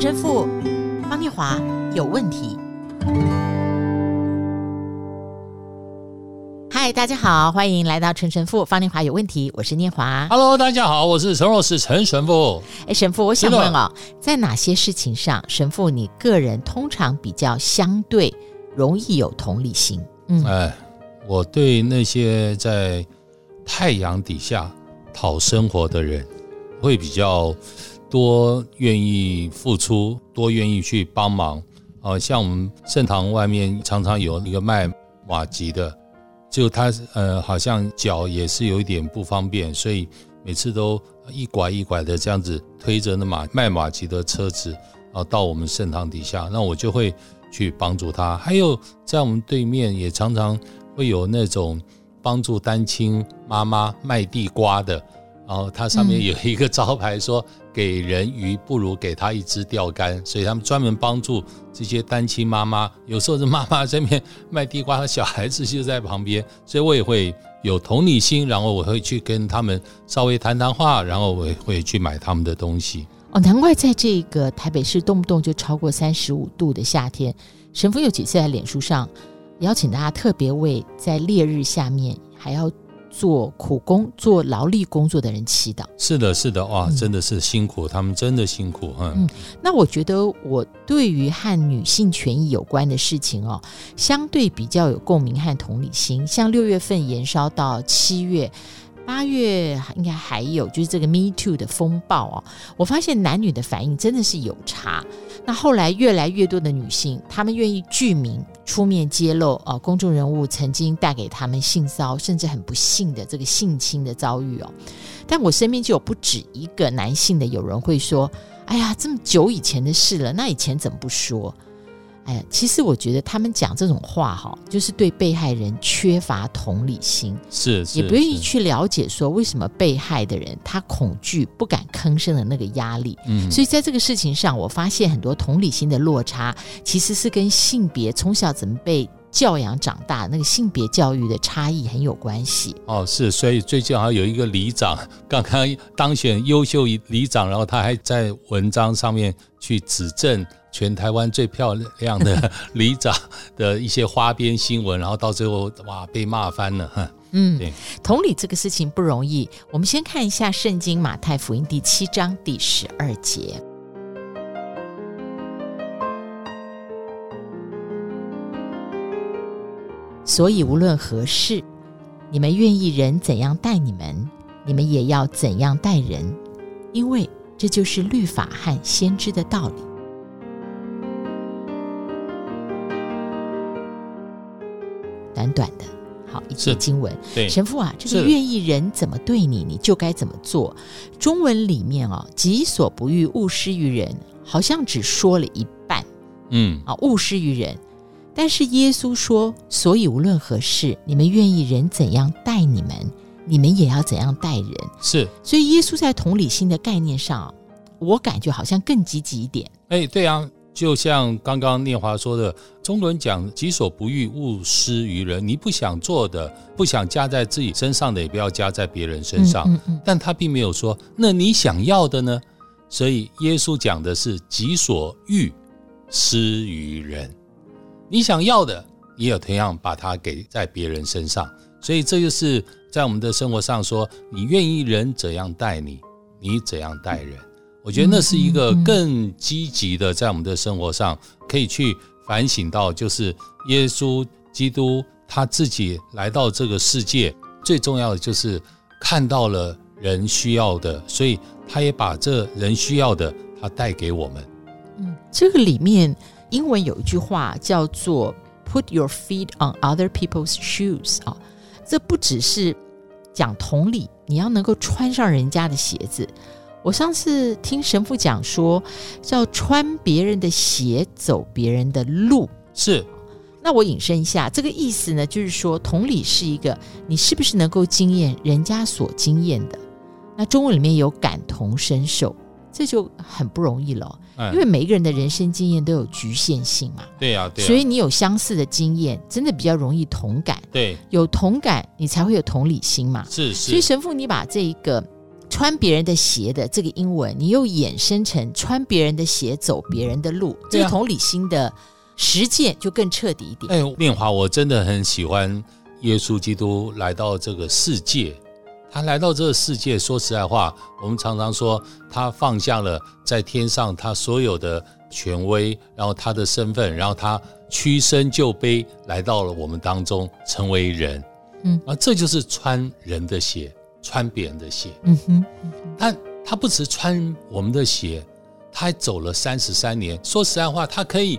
陈神父方念华有问题。嗨，大家好，欢迎来到陈神父方念华有问题，我是念华。Hello，大家好，我是陈老师陈神父。哎，神父，我想问哦，在哪些事情上，神父你个人通常比较相对容易有同理心？嗯，哎，我对那些在太阳底下讨生活的人，会比较多愿意付出，多愿意去帮忙。哦、呃，像我们圣堂外面常常有一个卖瓦吉的。就他呃，好像脚也是有一点不方便，所以每次都一拐一拐的这样子推着那马卖瓦吉的车子，然后到我们圣堂底下，那我就会去帮助他。还有在我们对面也常常会有那种帮助单亲妈妈卖地瓜的。然后它上面有一个招牌说：“给人鱼不如给他一支钓竿。”所以他们专门帮助这些单亲妈妈。有时候是妈妈这边卖地瓜，小孩子就在旁边，所以我也会有同理心，然后我会去跟他们稍微谈谈话，然后我也会去买他们的东西。哦，难怪在这个台北市动不动就超过三十五度的夏天，神父有几次在脸书上邀请大家特别为在烈日下面还要。做苦工、做劳力工作的人祈祷。是的，是的，哇，真的是辛苦，嗯、他们真的辛苦，嗯。嗯，那我觉得我对于和女性权益有关的事情哦，相对比较有共鸣和同理心。像六月份延烧到七月。八月应该还有，就是这个 Me Too 的风暴哦，我发现男女的反应真的是有差。那后来越来越多的女性，她们愿意具名出面揭露呃，公众人物曾经带给她们性骚甚至很不幸的这个性侵的遭遇哦。但我身边就有不止一个男性的友人会说：“哎呀，这么久以前的事了，那以前怎么不说？”哎，其实我觉得他们讲这种话哈，就是对被害人缺乏同理心，是，也不愿意去了解说为什么被害的人他恐惧不敢吭声的那个压力。嗯，所以在这个事情上，我发现很多同理心的落差，其实是跟性别从小怎么被教养长大那个性别教育的差异很有关系。哦，是，所以最近好像有一个里长刚刚当选优秀里长，然后他还在文章上面去指正。全台湾最漂亮的里长的一些花边新闻，然后到最后哇被骂翻了哈。嗯，对，同理这个事情不容易。我们先看一下圣经马太福音第七章第十二节。所以无论何事，你们愿意人怎样待你们，你们也要怎样待人，因为这就是律法和先知的道理。短短的，好一节经文。对，神父啊，这个愿意人怎么对你，你就该怎么做。中文里面哦，“己所不欲，勿施于人”，好像只说了一半。嗯，啊，勿施于人。但是耶稣说，所以无论何事，你们愿意人怎样待你们，你们也要怎样待人。是，所以耶稣在同理心的概念上，我感觉好像更积极一点。哎，对啊。就像刚刚念华说的，中国人讲“己所不欲，勿施于人”。你不想做的，不想加在自己身上的，也不要加在别人身上。嗯嗯嗯。但他并没有说，那你想要的呢？所以耶稣讲的是“己所欲，施于人”。你想要的，也有同样把它给在别人身上。所以这就是在我们的生活上说，你愿意人怎样待你，你怎样待人。我觉得那是一个更积极的，在我们的生活上可以去反省到，就是耶稣基督他自己来到这个世界，最重要的就是看到了人需要的，所以他也把这人需要的他带给我们。嗯，这个里面英文有一句话叫做 “Put your feet on other people's shoes” 啊，这不只是讲同理，你要能够穿上人家的鞋子。我上次听神父讲说，叫穿别人的鞋，走别人的路。是，那我引申一下，这个意思呢，就是说同理是一个，你是不是能够经验人家所经验的？那中文里面有感同身受，这就很不容易了，嗯、因为每一个人的人生经验都有局限性嘛。对呀、啊，对、啊。所以你有相似的经验，真的比较容易同感。对，有同感，你才会有同理心嘛。是是。所以神父，你把这一个。穿别人的鞋的这个英文，你又衍生成穿别人的鞋走别人的路，这个同理心的实践就更彻底一点。哎，念华，我真的很喜欢耶稣基督来到这个世界。他来到这个世界，说实在话，我们常常说他放下了在天上他所有的权威，然后他的身份，然后他屈身就卑，来到了我们当中，成为人。嗯，啊，这就是穿人的鞋。穿别人的鞋，嗯哼，但他不只穿我们的鞋，他还走了三十三年。说实在话，他可以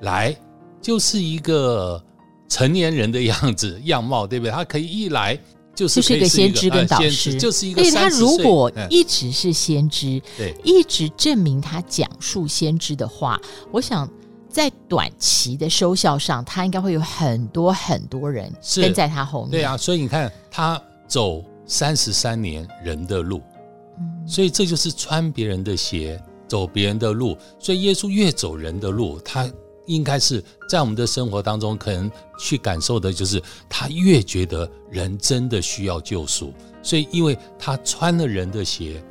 来就是一个成年人的样子样貌，对不对？他可以一来就是，就是一个先知跟导师，就是一个。所以他如果一直是先知，对，一直证明他讲述先知的话，我想在短期的收效上，他应该会有很多很多人跟在他后面。对啊，所以你看他走。三十三年人的路，所以这就是穿别人的鞋，走别人的路。所以耶稣越走人的路，他应该是在我们的生活当中，可能去感受的就是他越觉得人真的需要救赎。所以，因为他穿了人的鞋，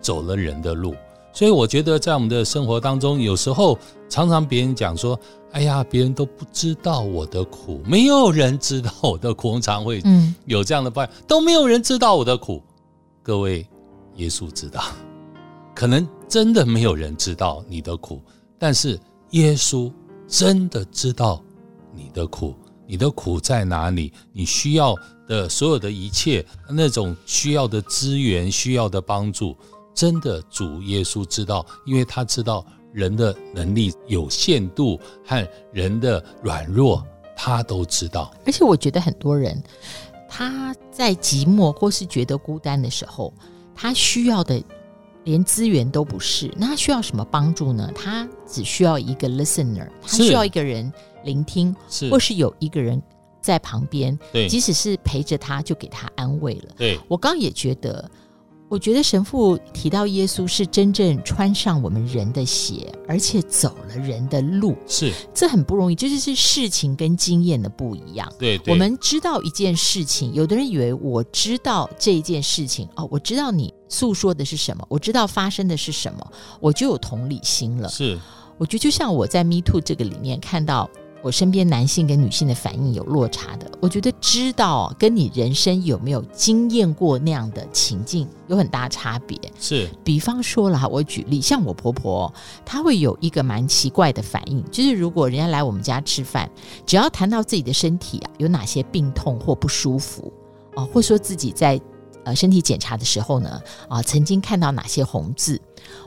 走了人的路，所以我觉得在我们的生活当中，有时候常常别人讲说。哎呀，别人都不知道我的苦，没有人知道我的苦，常会有这样的抱怨，都没有人知道我的苦。各位，耶稣知道，可能真的没有人知道你的苦，但是耶稣真的知道你的苦，你的苦在哪里？你需要的所有的一切，那种需要的资源、需要的帮助，真的主耶稣知道，因为他知道。人的能力有限度和人的软弱，他都知道。而且我觉得很多人他在寂寞或是觉得孤单的时候，他需要的连资源都不是。那他需要什么帮助呢？他只需要一个 listener，他需要一个人聆听，是或是有一个人在旁边，对，即使是陪着他，就给他安慰了。对，我刚刚也觉得。我觉得神父提到耶稣是真正穿上我们人的鞋，而且走了人的路，是这很不容易，这就是事情跟经验的不一样。对，对，我们知道一件事情，有的人以为我知道这一件事情哦，我知道你诉说的是什么，我知道发生的是什么，我就有同理心了。是，我觉得就像我在 Me Too 这个里面看到。我身边男性跟女性的反应有落差的，我觉得知道跟你人生有没有经验过那样的情境有很大差别。是，比方说了哈，我举例，像我婆婆，她会有一个蛮奇怪的反应，就是如果人家来我们家吃饭，只要谈到自己的身体啊，有哪些病痛或不舒服啊，或说自己在呃身体检查的时候呢，啊，曾经看到哪些红字，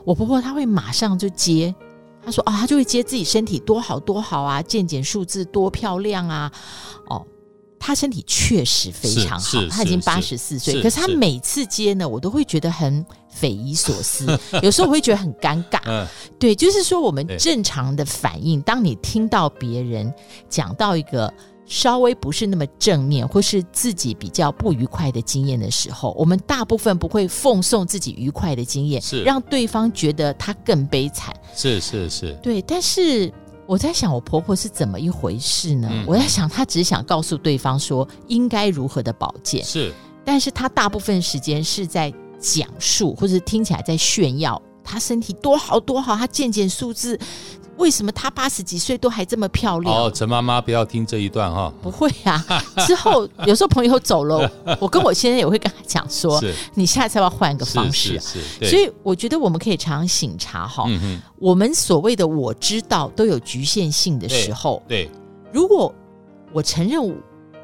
我婆婆她会马上就接。他说：“啊、哦，他就会接自己身体多好多好啊，健检数字多漂亮啊！哦，他身体确实非常好，他已经八十四岁。可是他每次接呢，我都会觉得很匪夷所思，有时候我会觉得很尴尬。嗯、对，就是说我们正常的反应，当你听到别人讲到一个。”稍微不是那么正面，或是自己比较不愉快的经验的时候，我们大部分不会奉送自己愉快的经验，是让对方觉得他更悲惨。是是是，对。但是我在想，我婆婆是怎么一回事呢？嗯、我在想，她只是想告诉对方说应该如何的保健，是。但是她大部分时间是在讲述，或者听起来在炫耀她身体多好多好，她健检数字。为什么她八十几岁都还这么漂亮？哦，陈妈妈不要听这一段哈。不会啊，之后有时候朋友走了，我跟我先生也会跟他讲说，你下次要换一个方式？是，是，是，所以我觉得我们可以常常醒察哈。嗯，我们所谓的我知道都有局限性的时候。对，对，如果我承认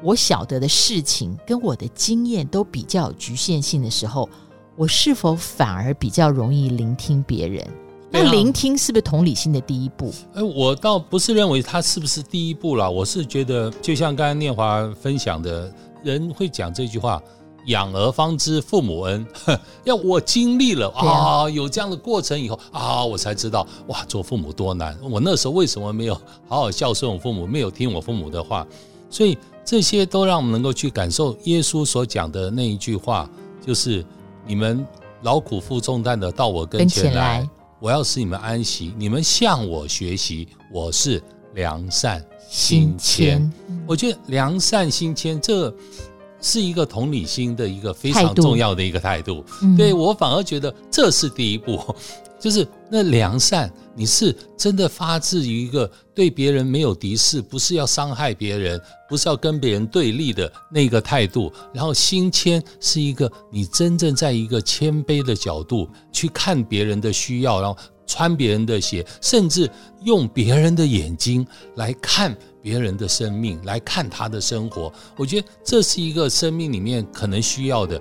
我晓得的事情跟我的经验都比较有局限性的时候，我是否反而比较容易聆听别人？那聆听是不是同理心的第一步？哎，我倒不是认为他是不是第一步啦，我是觉得，就像刚才念华分享的，人会讲这句话：“养儿方知父母恩。”要我经历了啊，有这样的过程以后啊，我才知道哇，做父母多难。我那时候为什么没有好好孝顺我父母，没有听我父母的话？所以这些都让我们能够去感受耶稣所讲的那一句话，就是你们劳苦负重担的到我跟前来。我要使你们安息，你们向我学习，我是良善心谦。我觉得良善心谦，这是一个同理心的一个非常重要的一个态度。嗯、对，我反而觉得这是第一步，就是那良善，你是真的发自于一个对别人没有敌视，不是要伤害别人，不是要跟别人对立的那个态度。然后心谦是一个你真正在一个谦卑的角度去看别人的需要，然后穿别人的鞋，甚至用别人的眼睛来看。别人的生命来看他的生活，我觉得这是一个生命里面可能需要的。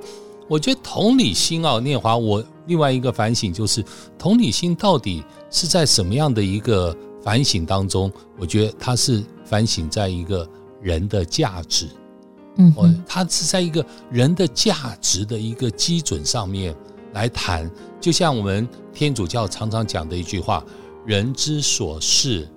我觉得同理心啊，念华，我另外一个反省就是，同理心到底是在什么样的一个反省当中？我觉得它是反省在一个人的价值，嗯，它是在一个人的价值的一个基准上面来谈。就像我们天主教常常讲的一句话：“人之所是。”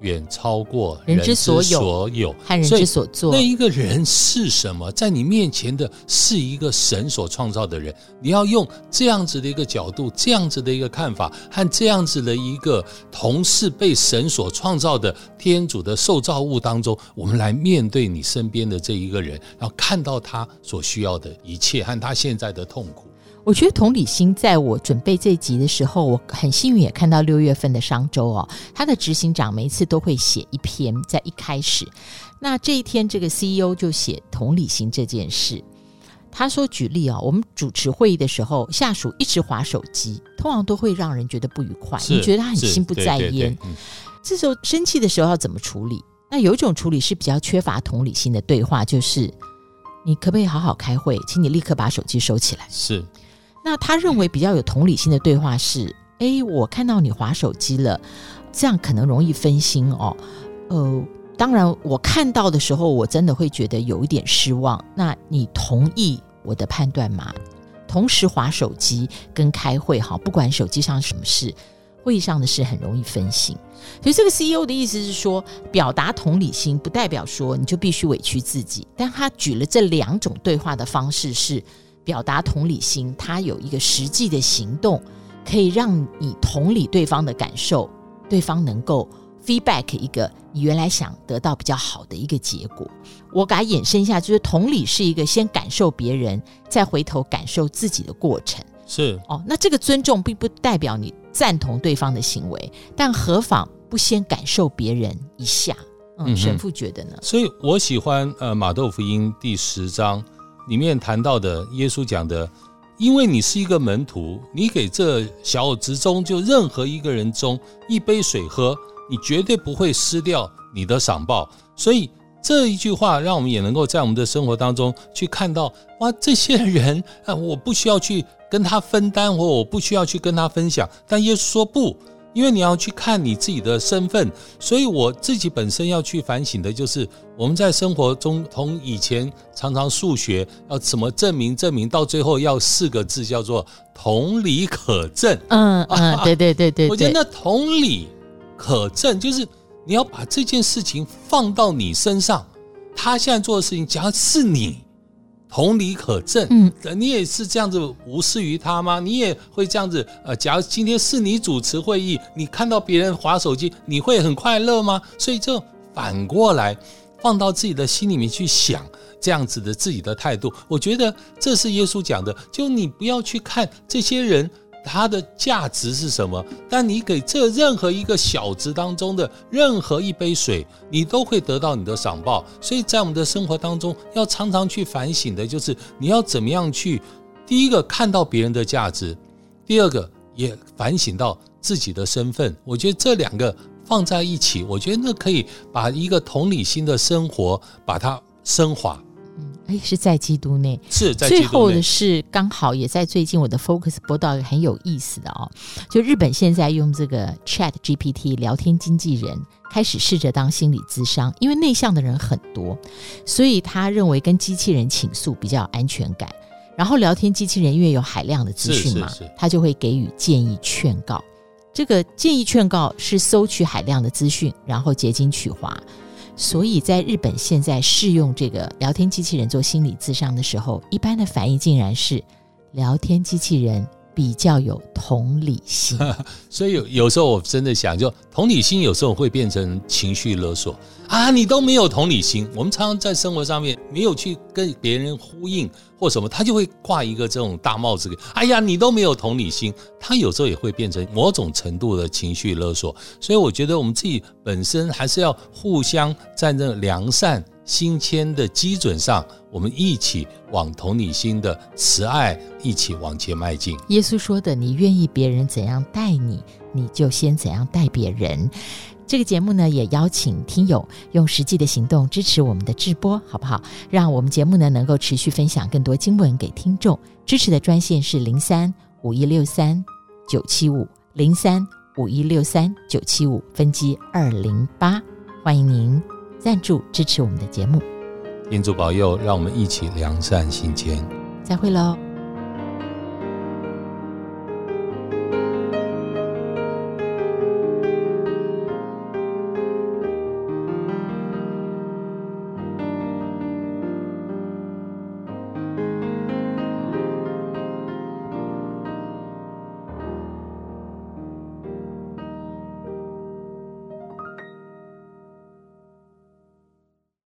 远超过人之所有和人之所做。那一个人是什么？在你面前的是一个神所创造的人。你要用这样子的一个角度，这样子的一个看法，和这样子的一个同是被神所创造的天主的受造物当中，我们来面对你身边的这一个人，然后看到他所需要的一切和他现在的痛苦。我觉得同理心，在我准备这集的时候，我很幸运也看到六月份的商周哦，他的执行长每一次都会写一篇，在一开始，那这一天这个 CEO 就写同理心这件事。他说，举例啊、哦，我们主持会议的时候，下属一直划手机，通常都会让人觉得不愉快，你觉得他很心不在焉。这时候生气的时候要怎么处理？那有一种处理是比较缺乏同理心的对话，就是你可不可以好好开会，请你立刻把手机收起来。是。那他认为比较有同理心的对话是：哎，我看到你划手机了，这样可能容易分心哦。呃，当然，我看到的时候，我真的会觉得有一点失望。那你同意我的判断吗？同时划手机跟开会，哈，不管手机上什么事，会议上的事很容易分心。所以这个 CEO 的意思是说，表达同理心不代表说你就必须委屈自己。但他举了这两种对话的方式是。表达同理心，它有一个实际的行动，可以让你同理对方的感受，对方能够 feedback 一个你原来想得到比较好的一个结果。我给它衍生一下，就是同理是一个先感受别人，再回头感受自己的过程。是哦，那这个尊重并不代表你赞同对方的行为，但何妨不先感受别人一下？嗯，嗯神父觉得呢？所以我喜欢呃马窦福音第十章。里面谈到的耶稣讲的，因为你是一个门徒，你给这小子中就任何一个人中一杯水喝，你绝对不会失掉你的赏报。所以这一句话，让我们也能够在我们的生活当中去看到，哇，这些人啊，我不需要去跟他分担，或我不需要去跟他分享，但耶稣说不。因为你要去看你自己的身份，所以我自己本身要去反省的就是，我们在生活中从以前常常数学要怎么证明，证明到最后要四个字叫做同理可证。嗯嗯，对对对对，我觉得那同理可证就是你要把这件事情放到你身上，他现在做的事情，假如是你。同理可证，嗯，你也是这样子无视于他吗？你也会这样子？呃，假如今天是你主持会议，你看到别人划手机，你会很快乐吗？所以就反过来放到自己的心里面去想，这样子的自己的态度，我觉得这是耶稣讲的，就你不要去看这些人。它的价值是什么？但你给这任何一个小值当中的任何一杯水，你都会得到你的赏报。所以在我们的生活当中，要常常去反省的，就是你要怎么样去，第一个看到别人的价值，第二个也反省到自己的身份。我觉得这两个放在一起，我觉得那可以把一个同理心的生活把它升华。哎，是在基督内，是在基督内。最后的是刚好也在最近我的 Focus 播到一个很有意思的哦，就日本现在用这个 Chat GPT 聊天经纪人开始试着当心理咨商，因为内向的人很多，所以他认为跟机器人倾诉比较有安全感。然后聊天机器人因为有海量的资讯嘛，他就会给予建议劝告。这个建议劝告是收取海量的资讯，然后结晶取华。所以在日本现在试用这个聊天机器人做心理咨商的时候，一般的反应竟然是聊天机器人比较有同理心。所以有有时候我真的想，就同理心有时候会变成情绪勒索啊！你都没有同理心，我们常常在生活上面没有去跟别人呼应或什么，他就会挂一个这种大帽子给。哎呀，你都没有同理心，他有时候也会变成某种程度的情绪勒索。所以我觉得我们自己本身还是要互相在那良善。新签的基准上，我们一起往同理心的慈爱一起往前迈进。耶稣说的：“你愿意别人怎样待你，你就先怎样待别人。”这个节目呢，也邀请听友用实际的行动支持我们的直播，好不好？让我们节目呢能够持续分享更多经文给听众。支持的专线是零三五一六三九七五零三五一六三九七五分机二零八，欢迎您。赞助支持我们的节目，愿主保佑，让我们一起良善心谦。再会喽。